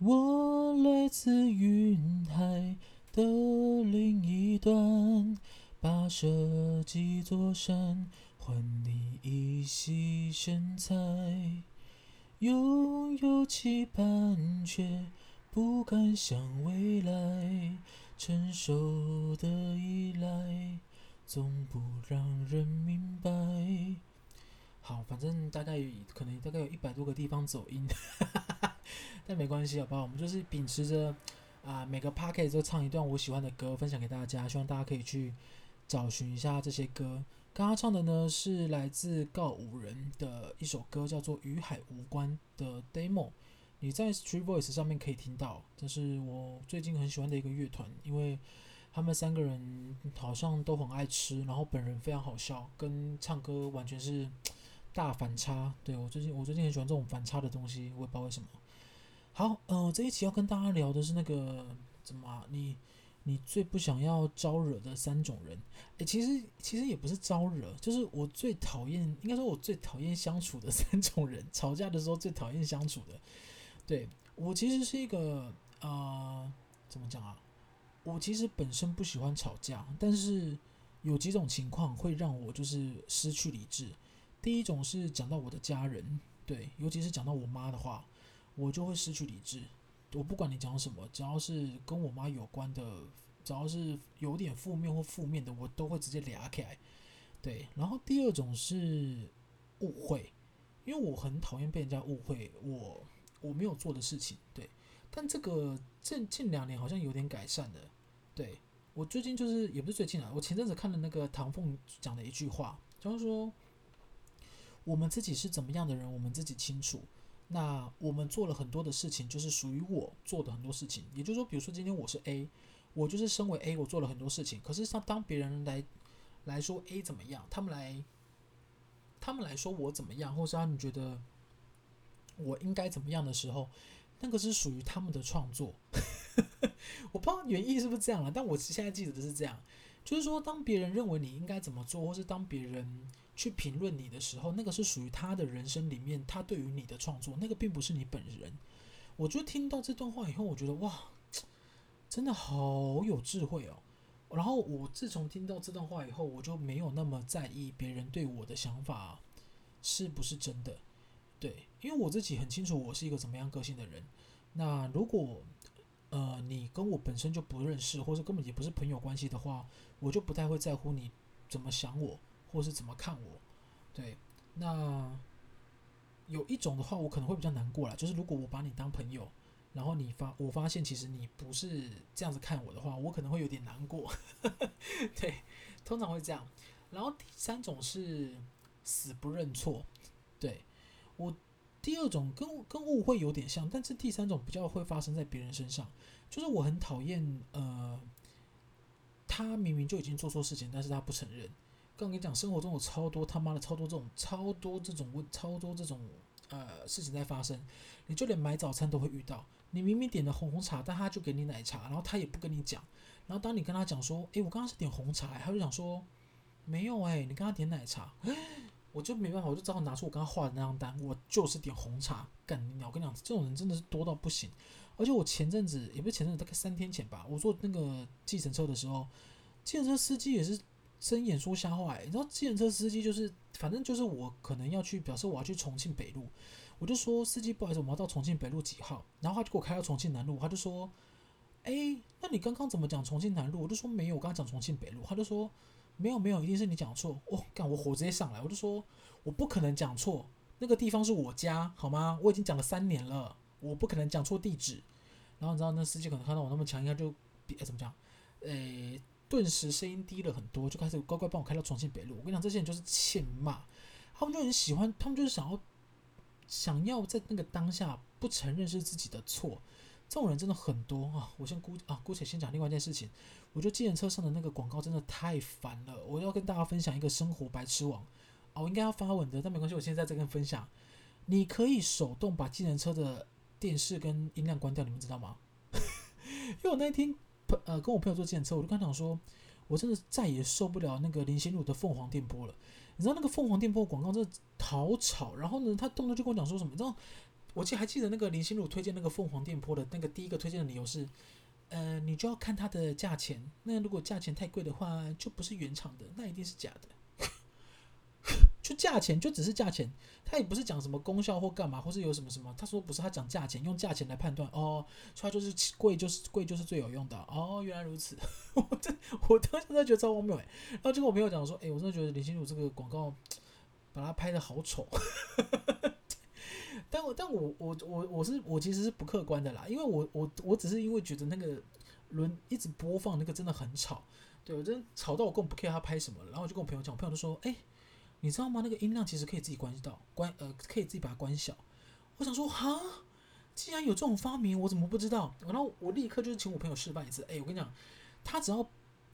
我来自云海的另一端，跋涉几座山，换你一袭神采。拥有期盼，却不敢想未来，成熟的依赖，总不让人明白。好，反正大概可能大概有一百多个地方走音，但没关系，好不好？我们就是秉持着啊，每个 podcast 都唱一段我喜欢的歌，分享给大家，希望大家可以去找寻一下这些歌。刚刚唱的呢是来自告五人的一首歌，叫做《与海无关》的 demo，你在 Street Voice 上面可以听到。这是我最近很喜欢的一个乐团，因为他们三个人好像都很爱吃，然后本人非常好笑，跟唱歌完全是。大反差，对，我最近我最近很喜欢这种反差的东西，我也不知道为什么。好，呃，这一期要跟大家聊的是那个怎么啊，你你最不想要招惹的三种人？诶，其实其实也不是招惹，就是我最讨厌，应该说我最讨厌相处的三种人，吵架的时候最讨厌相处的。对，我其实是一个呃，怎么讲啊？我其实本身不喜欢吵架，但是有几种情况会让我就是失去理智。第一种是讲到我的家人，对，尤其是讲到我妈的话，我就会失去理智。我不管你讲什么，只要是跟我妈有关的，只要是有点负面或负面的，我都会直接聊起来。对，然后第二种是误会，因为我很讨厌被人家误会我我没有做的事情。对，但这个近近两年好像有点改善了。对，我最近就是也不是最近啊，我前阵子看了那个唐凤讲的一句话，就是说。我们自己是怎么样的人，我们自己清楚。那我们做了很多的事情，就是属于我做的很多事情。也就是说，比如说今天我是 A，我就是身为 A，我做了很多事情。可是当当别人来来说 A 怎么样，他们来他们来说我怎么样，或是他们觉得我应该怎么样的时候，那个是属于他们的创作。我不知道原意是不是这样了，但我现在记得的是这样，就是说，当别人认为你应该怎么做，或是当别人。去评论你的时候，那个是属于他的人生里面，他对于你的创作，那个并不是你本人。我就听到这段话以后，我觉得哇，真的好有智慧哦。然后我自从听到这段话以后，我就没有那么在意别人对我的想法是不是真的。对，因为我自己很清楚我是一个怎么样个性的人。那如果呃你跟我本身就不认识，或者根本也不是朋友关系的话，我就不太会在乎你怎么想我。或是怎么看我？对，那有一种的话，我可能会比较难过啦。就是如果我把你当朋友，然后你发我发现其实你不是这样子看我的话，我可能会有点难过。对，通常会这样。然后第三种是死不认错。对，我第二种跟跟误会有点像，但是第三种比较会发生在别人身上。就是我很讨厌呃，他明明就已经做错事情，但是他不承认。刚跟你讲，生活中有超多他妈的超多这种超多这种问超多这种呃事情在发生，你就连买早餐都会遇到。你明明点的红红茶，但他就给你奶茶，然后他也不跟你讲。然后当你跟他讲说，诶，我刚刚是点红茶，他就想说，没有诶，你刚刚点奶茶，我就没办法，我就只好拿出我刚刚画的那张单，我就是点红茶。干你鸟，我跟你讲，这种人真的是多到不行。而且我前阵子也不是前阵子，大概三天前吧，我坐那个计程车的时候，计程车司机也是。睁眼说瞎话，你知道，计程车司机就是，反正就是我可能要去，表示我要去重庆北路，我就说司机不好意思，我们要到重庆北路几号？然后他就给我开到重庆南路，他就说，哎，那你刚刚怎么讲重庆南路？我就说没有，我刚刚讲重庆北路。他就说没有没有，一定是你讲错。哦，干，我火直接上来，我就说我不可能讲错，那个地方是我家，好吗？我已经讲了三年了，我不可能讲错地址。然后你知道那司机可能看到我那么强硬，他就，哎，怎么讲？诶。顿时声音低了很多，就开始乖乖帮我开到重庆北路。我跟你讲，这些人就是欠骂，他们就很喜欢，他们就是想要想要在那个当下不承认是自己的错。这种人真的很多啊！我先姑啊，姑且先讲另外一件事情。我觉得计程车上的那个广告真的太烦了。我要跟大家分享一个生活白痴网啊，我应该要发文的，但没关系，我现在在这跟分享。你可以手动把计程车的电视跟音量关掉，你们知道吗？因为我那天。呃，跟我朋友坐计程车，我就跟他讲说，我真的再也受不了那个林心如的凤凰电波了。你知道那个凤凰电波广告真的好吵，然后呢，他动不动就跟我讲说什么，你知道我记还记得那个林心如推荐那个凤凰电波的那个第一个推荐的理由是，呃，你就要看它的价钱，那如果价钱太贵的话，就不是原厂的，那一定是假的。就价钱，就只是价钱，他也不是讲什么功效或干嘛，或是有什么什么。他说不是，他讲价钱，用价钱来判断哦，所以他就是贵，就是贵，就是最有用的哦。原来如此，我这我当时在觉得超荒谬哎。然后就跟我朋友讲说，哎，我真的觉得林心如这个广告把它拍得好丑。但我但我我我我是我其实是不客观的啦，因为我我我只是因为觉得那个轮一直播放那个真的很吵，对我真的吵到我根本不 care 他拍什么。然后我就跟我朋友讲，我朋友就说，哎。你知道吗？那个音量其实可以自己关到，关呃可以自己把它关小。我想说哈，既然有这种发明，我怎么不知道？然后我立刻就是请我朋友示范一次。哎，我跟你讲，它只要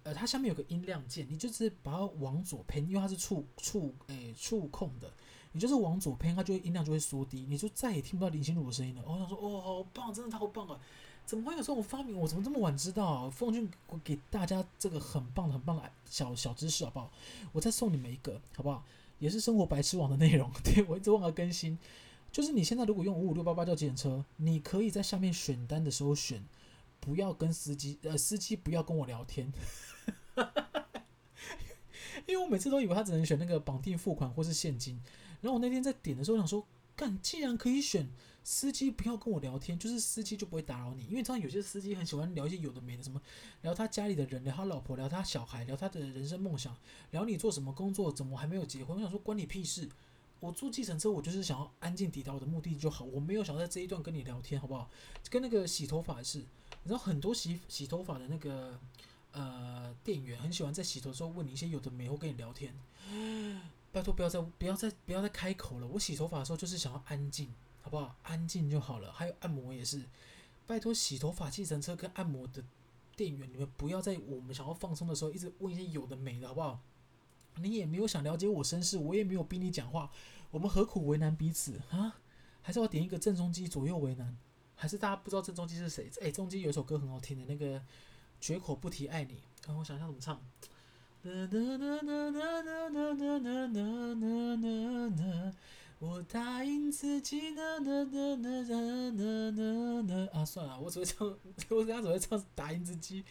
呃它下面有个音量键，你就是把它往左偏，因为它是触触诶触控的，你就是往左偏，它就会音量就会缩低，你就再也听不到林心如的声音了。我想说哦，好棒，真的好棒啊！怎么会有这种发明？我怎么这么晚知道啊？奉劝给大家这个很棒的、很棒的小小知识，好不好？我再送你们一个，好不好？也是生活白痴网的内容。对，我一直忘了更新。就是你现在如果用五五六八八叫计程车，你可以在下面选单的时候选，不要跟司机，呃，司机不要跟我聊天。因为我每次都以为他只能选那个绑定付款或是现金，然后我那天在点的时候想说，干，既然可以选。司机不要跟我聊天，就是司机就不会打扰你，因为你知道有些司机很喜欢聊一些有的没的，什么聊他家里的人，聊他老婆，聊他小孩，聊他的人生梦想，聊你做什么工作，怎么还没有结婚？我想说关你屁事！我坐计程车，我就是想要安静抵达我的目的就好，我没有想在这一段跟你聊天，好不好？跟那个洗头发的是，你知道很多洗洗头发的那个呃店员很喜欢在洗头的时候问你一些有的没或跟你聊天，拜托不要再不要再不要再开口了，我洗头发的时候就是想要安静。好不好？安静就好了。还有按摩也是，拜托洗头发、计程车跟按摩的店员，你们不要在我们想要放松的时候一直问一些有的没的，好不好？你也没有想了解我身世，我也没有逼你讲话，我们何苦为难彼此啊？还是要点一个郑中基左右为难？还是大家不知道郑中基是谁？哎，郑中基有一首歌很好听的，那个绝口不提爱你。看我想一下怎么唱。呐呐呐呐呐呐呐呐呐呐呐呐，我答应自己呐呐呐呐呐呐呐呐啊！算了，我只会唱，我人家只会唱《答应自己》。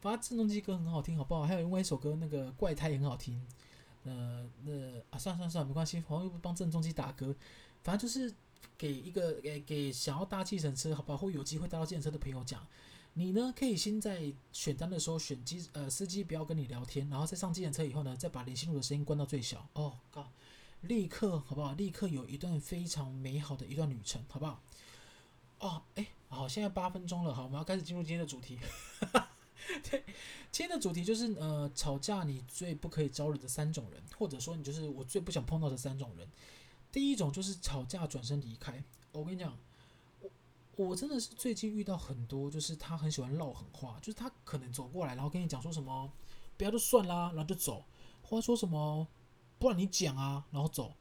反正郑中基歌很好听，好不好？还有另外一首歌，那个《怪胎》也很好听。呃，那啊，算了算了算了，没关系。我又不帮郑中基打歌，反正就是给一个给给想要搭计程车，好不好？或有机会搭到计程车的朋友讲。你呢可以先在选单的时候选机呃司机不要跟你聊天，然后再上计程车以后呢，再把林心如的声音关到最小。哦，靠。立刻好不好？立刻有一段非常美好的一段旅程，好不好？哦，哎，好，现在八分钟了，好，我们要开始进入今天的主题。对，今天的主题就是呃，吵架你最不可以招惹的三种人，或者说你就是我最不想碰到的三种人。第一种就是吵架转身离开。我跟你讲，我真的是最近遇到很多，就是他很喜欢唠狠话，就是他可能走过来，然后跟你讲说什么，不要就算啦，然后就走，或者说什么。不然你讲啊，然后走，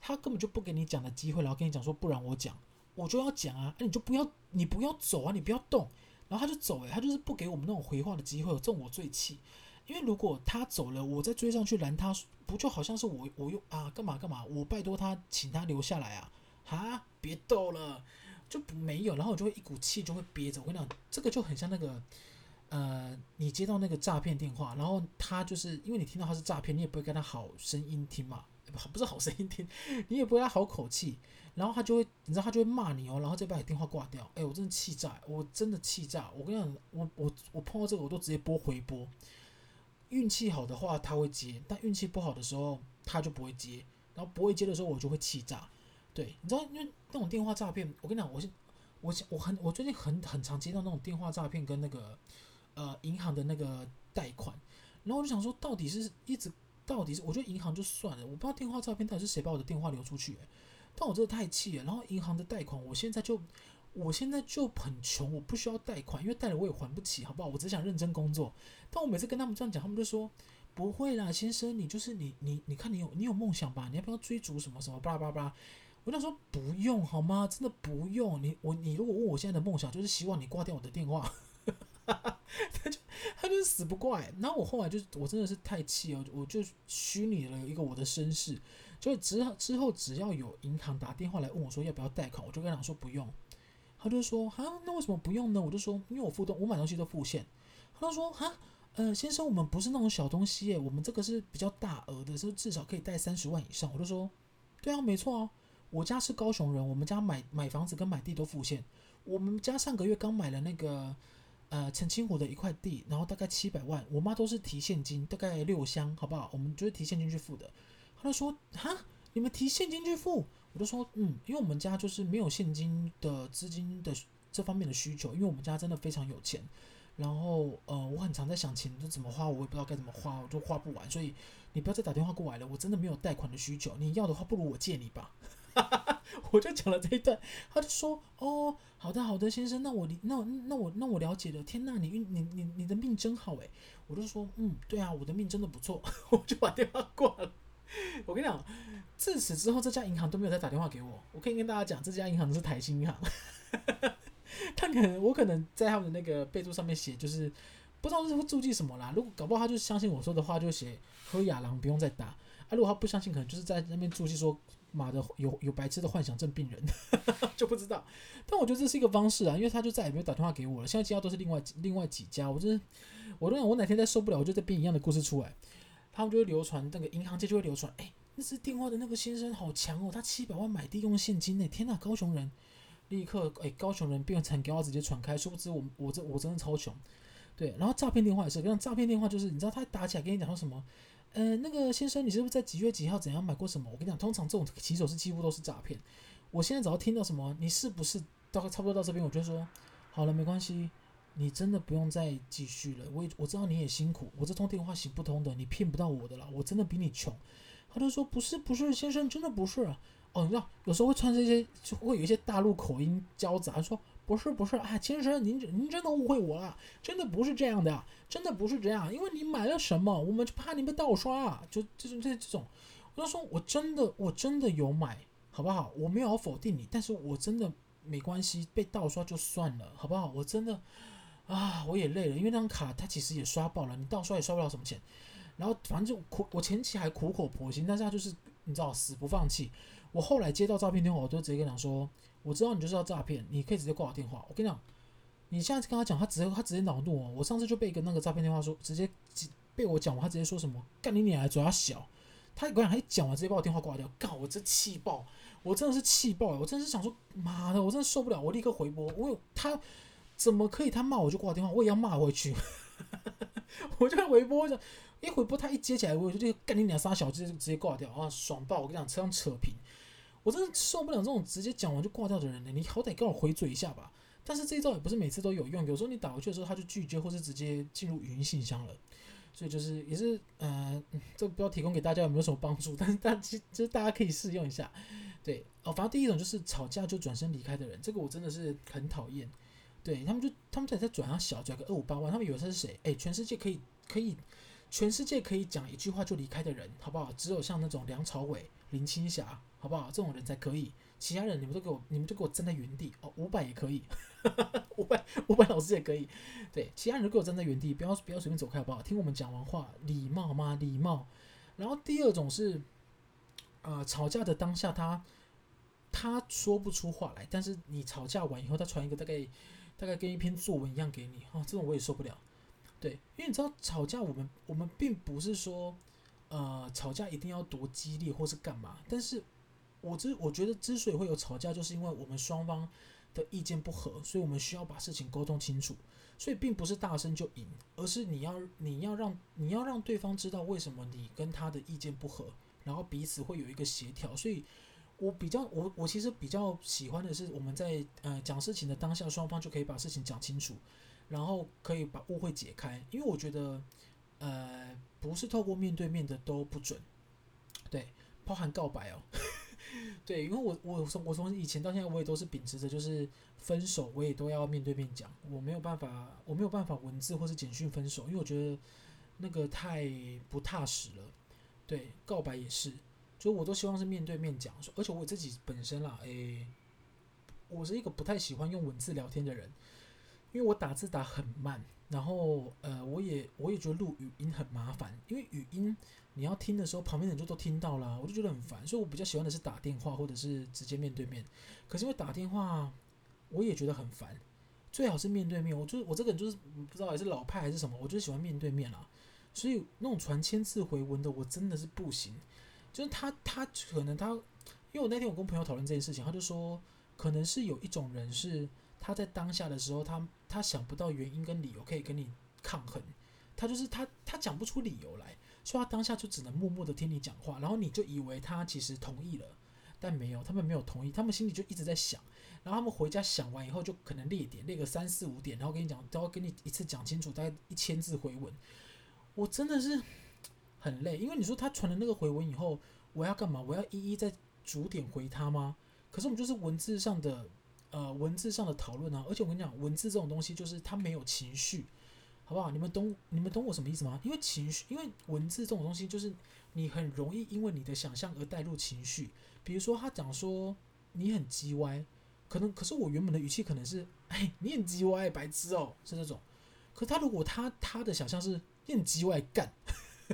他根本就不给你讲的机会，然后跟你讲说，不然我讲，我就要讲啊，那你就不要，你不要走啊，你不要动，然后他就走，诶，他就是不给我们那种回话的机会，这种我最气，因为如果他走了，我再追上去拦他，不就好像是我我又啊干嘛干嘛，我拜托他请他留下来啊，哈，别逗了，就没有，然后我就会一股气就会憋着，我跟你讲，这个就很像那个。呃，你接到那个诈骗电话，然后他就是因为你听到他是诈骗，你也不会跟他好声音听嘛，不是好声音听，你也不会跟他好口气，然后他就会，你知道他就会骂你哦，然后再把你电话挂掉。哎，我真的气炸，我真的气炸。我跟你讲，我我我碰到这个我都直接拨回拨。运气好的话他会接，但运气不好的时候他就不会接，然后不会接的时候我就会气炸。对，你知道，因为那种电话诈骗，我跟你讲，我是我我很我最近很很常接到那种电话诈骗跟那个。呃，银行的那个贷款，然后我就想说，到底是一直，到底是，我觉得银行就算了，我不知道电话诈骗到底是谁把我的电话留出去，但我真的太气了。然后银行的贷款，我现在就，我现在就很穷，我不需要贷款，因为贷了我也还不起，好不好？我只想认真工作。但我每次跟他们这样讲，他们就说不会啦，先生，你就是你，你，你看你有你有梦想吧？你要不要追逐什么什么？巴拉巴拉。我想说不用好吗？真的不用。你我你如果问我现在的梦想，就是希望你挂掉我的电话。他就他就是死不怪，然后我后来就我真的是太气了，我就虚拟了一个我的身世，就之后之后只要有银行打电话来问我说要不要贷款，我就跟他说不用。他就说啊，那为什么不用呢？我就说因为我付东我买东西都付现。他就说啊，呃，先生，我们不是那种小东西耶，我们这个是比较大额的，是至少可以贷三十万以上。我就说，对啊，没错啊，我家是高雄人，我们家买买房子跟买地都付现。我们家上个月刚买了那个呃澄清湖的一块地，然后大概七百万，我妈都是提现金，大概六箱，好不好？我们就是提现金去付的。他就说哈，你们提现金去付？我就说嗯，因为我们家就是没有现金的资金的这方面的需求，因为我们家真的非常有钱。然后呃，我很常在想钱就怎么花，我也不知道该怎么花，我就花不完。所以你不要再打电话过来了，我真的没有贷款的需求。你要的话，不如我借你吧。我就讲了这一段，他就说哦，好的好的，先生，那我那那我那我了解了。天呐，你运你你你的命真好诶。我就说嗯，对啊，我的命真的不错。我就把电话挂了。我跟你讲，自此之后，这家银行都没有再打电话给我。我可以跟大家讲，这家银行是台新银行。他可能，我可能在他们的那个备注上面写，就是不知道是会注记什么啦。如果搞不好他就相信我说的话，就写喝亚郎不用再打。啊，如果他不相信，可能就是在那边注记说妈的有有白痴的幻想症病人，就不知道。但我觉得这是一个方式啊，因为他就再也没有打电话给我了。现在其他都是另外另外几家，我就是我都想我哪天再受不了，我就再编一样的故事出来。他们就会流传，那个银行界就会流传，哎、那是电话的那个先生好强哦，他七百万买地用现金呢，天呐，高雄人，立刻，哎、高雄人变成给我直接传开，殊不知我我这我真的超穷，对，然后诈骗电话也是，跟诈骗电话就是，你知道他打起来跟你讲说什么，呃，那个先生，你是不是在几月几号怎样买过什么？我跟你讲，通常这种骑手是几乎都是诈骗。我现在只要听到什么，你是不是大概差不多到这边，我就说，好了，没关系。你真的不用再继续了，我我知道你也辛苦，我这通电话行不通的，你骗不到我的啦，我真的比你穷。他就说不是不是，先生真的不是啊。哦，你知道有时候会穿这些，就会有一些大陆口音交杂，说不是不是啊，先生您您真的误会我了，真的不是这样的，真的不是这样，因为你买了什么，我们就怕你被盗刷啊，就这种这这种，我就说我真的我真的有买，好不好？我没有否定你，但是我真的没关系，被盗刷就算了，好不好？我真的。啊，我也累了，因为那张卡它其实也刷爆了，你盗刷也刷不了什么钱。然后反正就苦，我前期还苦口婆心，但是他就是你知道死不放弃。我后来接到照片电话，我就直接跟他说，我知道你就是要诈骗，你可以直接挂我电话。我跟你讲，你现在跟他讲，他直接他直接恼怒哦。我上次就被一个那个诈骗电话说，直接被我讲完，他直接说什么干你娘，嘴要小。他我讲他一讲完，直接把我电话挂掉，干我真气爆，我真的是气爆，我真的是想说妈的，我真的受不了，我立刻回拨，我有他。怎么可以？他骂我就挂电话，我也要骂回去。我就回拨，一回拨他一接起来，我就干你两仨小子，直接挂掉啊！爽爆！我跟你讲，车上扯平，我真的受不了这种直接讲完就挂掉的人呢。你好歹跟我回嘴一下吧。但是这一招也不是每次都有用，有时候你打回去的时候他就拒绝，或是直接进入语音信箱了。所以就是也是呃，这个不知道提供给大家有没有什么帮助，但是大其实大家可以试用一下。对哦，反正第一种就是吵架就转身离开的人，这个我真的是很讨厌。对他们就他们在在转啊小转个二五八万，他们以为他是谁？哎，全世界可以可以，全世界可以讲一句话就离开的人，好不好？只有像那种梁朝伟、林青霞，好不好？这种人才可以，其他人你们都给我，你们就给我站在原地哦。五百也可以，五百五百老师也可以，对，其他人给我站在原地，不要不要随便走开，好不好？听我们讲完话，礼貌吗？礼貌。然后第二种是，呃，吵架的当下他他说不出话来，但是你吵架完以后，他传一个大概。大概跟一篇作文一样给你啊，这种我也受不了。对，因为你知道吵架，我们我们并不是说，呃，吵架一定要多激烈或是干嘛。但是，我之我觉得之所以会有吵架，就是因为我们双方的意见不合，所以我们需要把事情沟通清楚。所以并不是大声就赢，而是你要你要让你要让对方知道为什么你跟他的意见不合，然后彼此会有一个协调。所以。我比较，我我其实比较喜欢的是，我们在呃讲事情的当下，双方就可以把事情讲清楚，然后可以把误会解开。因为我觉得，呃，不是透过面对面的都不准，对，包含告白哦，对，因为我我从我从以前到现在，我也都是秉持着，就是分手我也都要面对面讲，我没有办法，我没有办法文字或是简讯分手，因为我觉得那个太不踏实了。对，告白也是。所以，我都希望是面对面讲，而且我自己本身啦，诶，我是一个不太喜欢用文字聊天的人，因为我打字打很慢，然后呃，我也我也觉得录语音很麻烦，因为语音你要听的时候，旁边人就都听到了，我就觉得很烦，所以我比较喜欢的是打电话或者是直接面对面。可是因为打电话，我也觉得很烦，最好是面对面。我就我这个人就是不知道还是老派还是什么，我就喜欢面对面啦。所以那种传千字回文的，我真的是不行。就是他他可能他，因为我那天我跟朋友讨论这件事情，他就说可能是有一种人是他在当下的时候，他他想不到原因跟理由可以跟你抗衡，他就是他他讲不出理由来，所以他当下就只能默默的听你讲话，然后你就以为他其实同意了，但没有，他们没有同意，他们心里就一直在想，然后他们回家想完以后就可能列点列个三四五点，然后跟你讲都要跟你一次讲清楚，大概一千字回文，我真的是。很累，因为你说他传了那个回文以后，我要干嘛？我要一一再逐点回他吗？可是我们就是文字上的，呃，文字上的讨论啊。而且我跟你讲，文字这种东西就是它没有情绪，好不好？你们懂你们懂我什么意思吗？因为情绪，因为文字这种东西就是你很容易因为你的想象而带入情绪。比如说他讲说你很叽歪，可能可是我原本的语气可能是哎你很叽歪，白痴哦，是这种。可他如果他他的想象是你很叽歪干。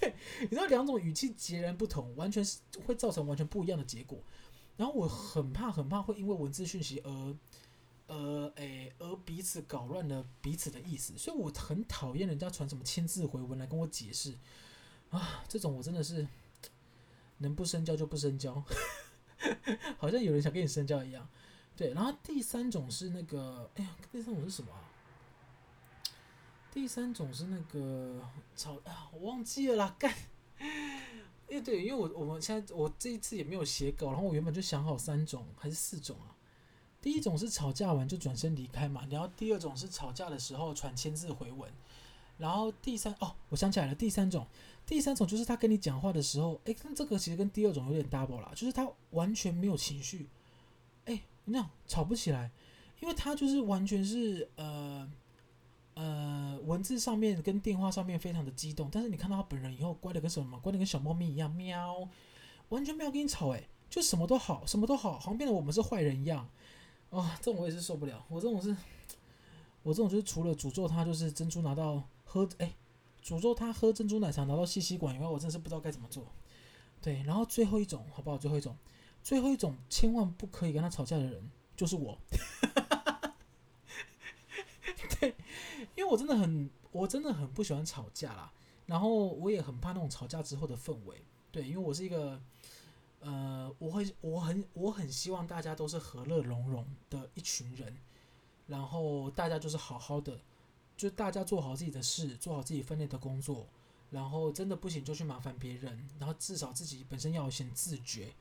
对，你知道两种语气截然不同，完全是会造成完全不一样的结果。然后我很怕，很怕会因为文字讯息而，呃，诶，而彼此搞乱了彼此的意思。所以我很讨厌人家传什么千字回文来跟我解释啊，这种我真的是能不深交就不深交，好像有人想跟你深交一样。对，然后第三种是那个，哎呀，第三种是什么啊？第三种是那个吵啊，我忘记了啦，干！因为对，因为我我们现在我这一次也没有写稿，然后我原本就想好三种还是四种啊。第一种是吵架完就转身离开嘛，然后第二种是吵架的时候传千字回文，然后第三哦，我想起来了，第三种，第三种就是他跟你讲话的时候，哎，那这个其实跟第二种有点 double 啦，就是他完全没有情绪，哎，那样吵不起来，因为他就是完全是呃。呃，文字上面跟电话上面非常的激动，但是你看到他本人以后，乖的跟什么？乖的跟小猫咪一样，喵，完全没有跟你吵，诶，就什么都好，什么都好，好像变得我们是坏人一样。啊、哦，这种我也是受不了。我这种是，我这种就是除了诅咒他就是珍珠拿到喝，哎，诅咒他喝珍珠奶茶拿到吸吸管以外，我真是不知道该怎么做。对，然后最后一种好不好？最后一种，最后一种千万不可以跟他吵架的人就是我。对，因我真的很，我真的很不喜欢吵架啦。然后我也很怕那种吵架之后的氛围。对，因为我是一个，呃，我会，我很，我很希望大家都是和乐融融的一群人。然后大家就是好好的，就大家做好自己的事，做好自己分内的工作。然后真的不行就去麻烦别人。然后至少自己本身要先自觉。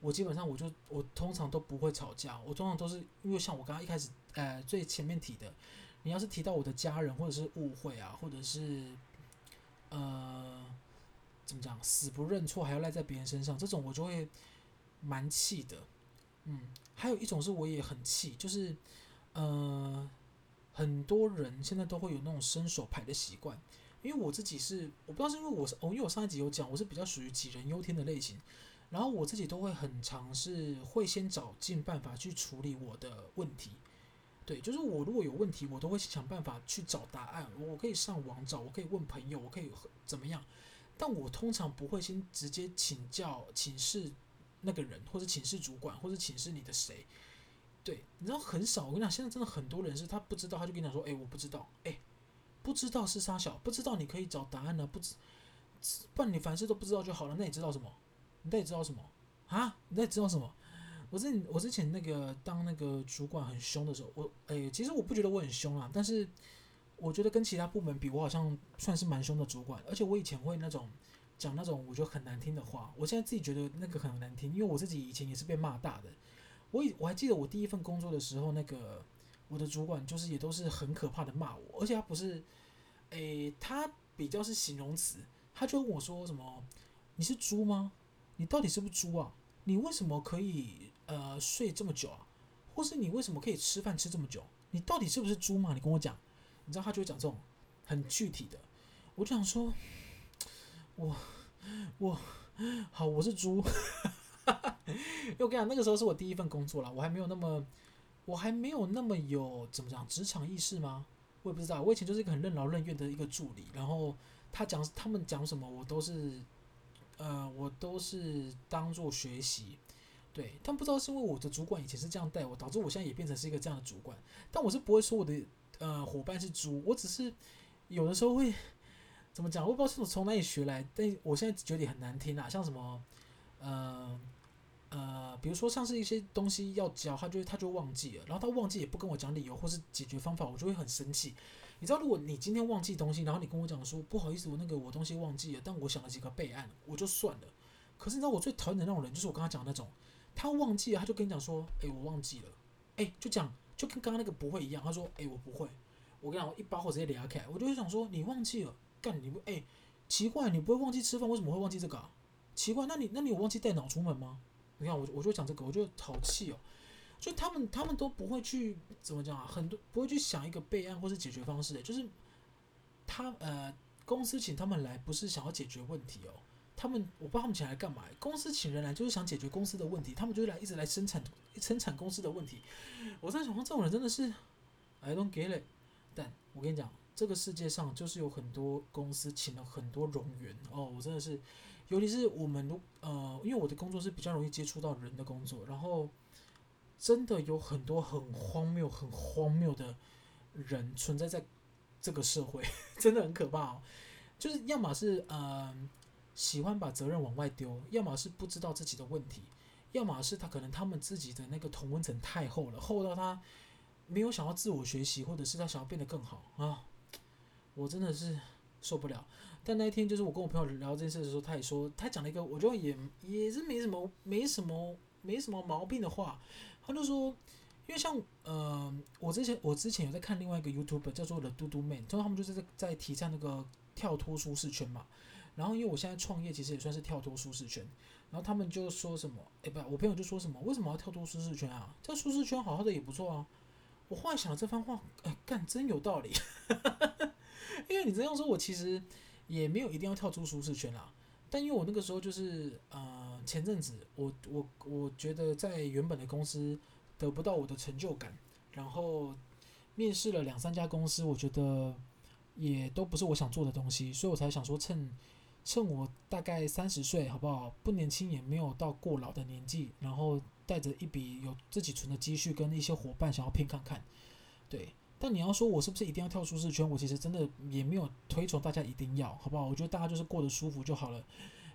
我基本上我就我通常都不会吵架。我通常都是因为像我刚刚一开始，呃，最前面提的。你要是提到我的家人，或者是误会啊，或者是呃，怎么讲，死不认错还要赖在别人身上，这种我就会蛮气的。嗯，还有一种是我也很气，就是呃，很多人现在都会有那种伸手牌的习惯，因为我自己是我不知道是因为我是哦，因为我上一集有讲，我是比较属于杞人忧天的类型，然后我自己都会很尝试，会先找尽办法去处理我的问题。对，就是我如果有问题，我都会想办法去找答案。我可以上网找，我可以问朋友，我可以怎么样？但我通常不会先直接请教、寝室那个人，或者寝室主管，或者寝室你的谁。对，你知道很少。我跟你讲，现在真的很多人是他不知道，他就跟你讲说：“哎，我不知道。”哎，不知道是杀小，不知道你可以找答案呢。不知，不然你凡事都不知道就好了。那你知道什么？你到底知道什么？啊？你到底知道什么？我之我之前那个当那个主管很凶的时候，我诶，其实我不觉得我很凶啊，但是我觉得跟其他部门比，我好像算是蛮凶的主管。而且我以前会那种讲那种我觉得很难听的话，我现在自己觉得那个很难听，因为我自己以前也是被骂大的。我以我还记得我第一份工作的时候，那个我的主管就是也都是很可怕的骂我，而且他不是诶，他比较是形容词，他就问我说什么：“你是猪吗？你到底是不是猪啊？你为什么可以？”呃，睡这么久啊，或是你为什么可以吃饭吃这么久？你到底是不是猪嘛？你跟我讲，你知道他就会讲这种很具体的。我就想说，我我好，我是猪。因为我跟你讲，那个时候是我第一份工作啦，我还没有那么我还没有那么有怎么讲职场意识吗？我也不知道。我以前就是一个很任劳任怨的一个助理，然后他讲他们讲什么，我都是呃，我都是当做学习。对，但不知道是因为我的主管以前是这样带我，导致我现在也变成是一个这样的主管。但我是不会说我的呃伙伴是猪，我只是有的时候会怎么讲，我不知道是从哪里学来，但我现在觉得很难听啊，像什么呃。呃，比如说像是一些东西要交，他就他就忘记了，然后他忘记也不跟我讲理由或是解决方法，我就会很生气。你知道，如果你今天忘记东西，然后你跟我讲说不好意思，我那个我东西忘记了，但我想了几个备案，我就算了。可是你知道我最讨厌的那种人，就是我刚刚讲的那种，他忘记了，他就跟你讲说，哎，我忘记了，哎，就讲就跟刚刚那个不会一样，他说，哎，我不会，我跟你讲，我一把火直接裂开，我就会想说，你忘记了，干你不，哎，奇怪，你不会忘记吃饭，为什么会忘记这个啊？奇怪，那你那你有忘记带脑出门吗？你看，我我就讲这个，我就好气哦。就他们，他们都不会去怎么讲啊？很多不会去想一个备案或是解决方式的。就是他呃，公司请他们来不是想要解决问题哦。他们我不知道他们请来干嘛。公司请人来就是想解决公司的问题，他们就是来一直来生产生产公司的问题。我在想，这种人真的是 I don't get it。但我跟你讲，这个世界上就是有很多公司请了很多冗员哦，我真的是。尤其是我们如，呃，因为我的工作是比较容易接触到人的工作，然后真的有很多很荒谬、很荒谬的人存在在这个社会，真的很可怕哦。就是要么是嗯、喜欢把责任往外丢，要么是不知道自己的问题，要么是他可能他们自己的那个同温层太厚了，厚到他没有想要自我学习，或者是他想要变得更好啊。我真的是受不了。但那一天，就是我跟我朋友聊这件事的时候，他也说，他讲了一个我觉得也也是没什么、没什么、没什么毛病的话。他就说，因为像呃，我之前我之前有在看另外一个 YouTube 叫做 The Do Do Man，他说他们就是在在提倡那个跳脱舒适圈嘛。然后因为我现在创业，其实也算是跳脱舒适圈。然后他们就说什么，哎，不，我朋友就说什么，为什么要跳脱舒适圈啊？跳舒适圈好好的也不错啊。我后来想这番话，哎，干真有道理。因为你这样说，我其实。也没有一定要跳出舒适圈啦，但因为我那个时候就是呃前阵子我我我觉得在原本的公司得不到我的成就感，然后面试了两三家公司，我觉得也都不是我想做的东西，所以我才想说趁趁我大概三十岁好不好？不年轻也没有到过老的年纪，然后带着一笔有自己存的积蓄跟一些伙伴想要拼看看，对。但你要说，我是不是一定要跳舒适圈？我其实真的也没有推崇大家一定要，好不好？我觉得大家就是过得舒服就好了，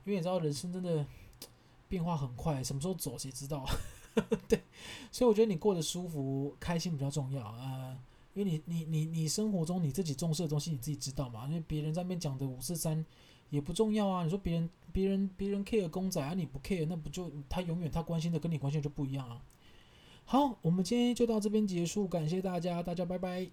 因为你知道人生真的变化很快，什么时候走谁知道？对，所以我觉得你过得舒服、开心比较重要啊、呃，因为你、你、你、你生活中你自己重视的东西你自己知道嘛，因为别人在那边讲的五四三也不重要啊。你说别人、别人、别人 care 公仔啊，你不 care，那不就他永远他关心的跟你关心的就不一样啊。好，我们今天就到这边结束，感谢大家，大家拜拜。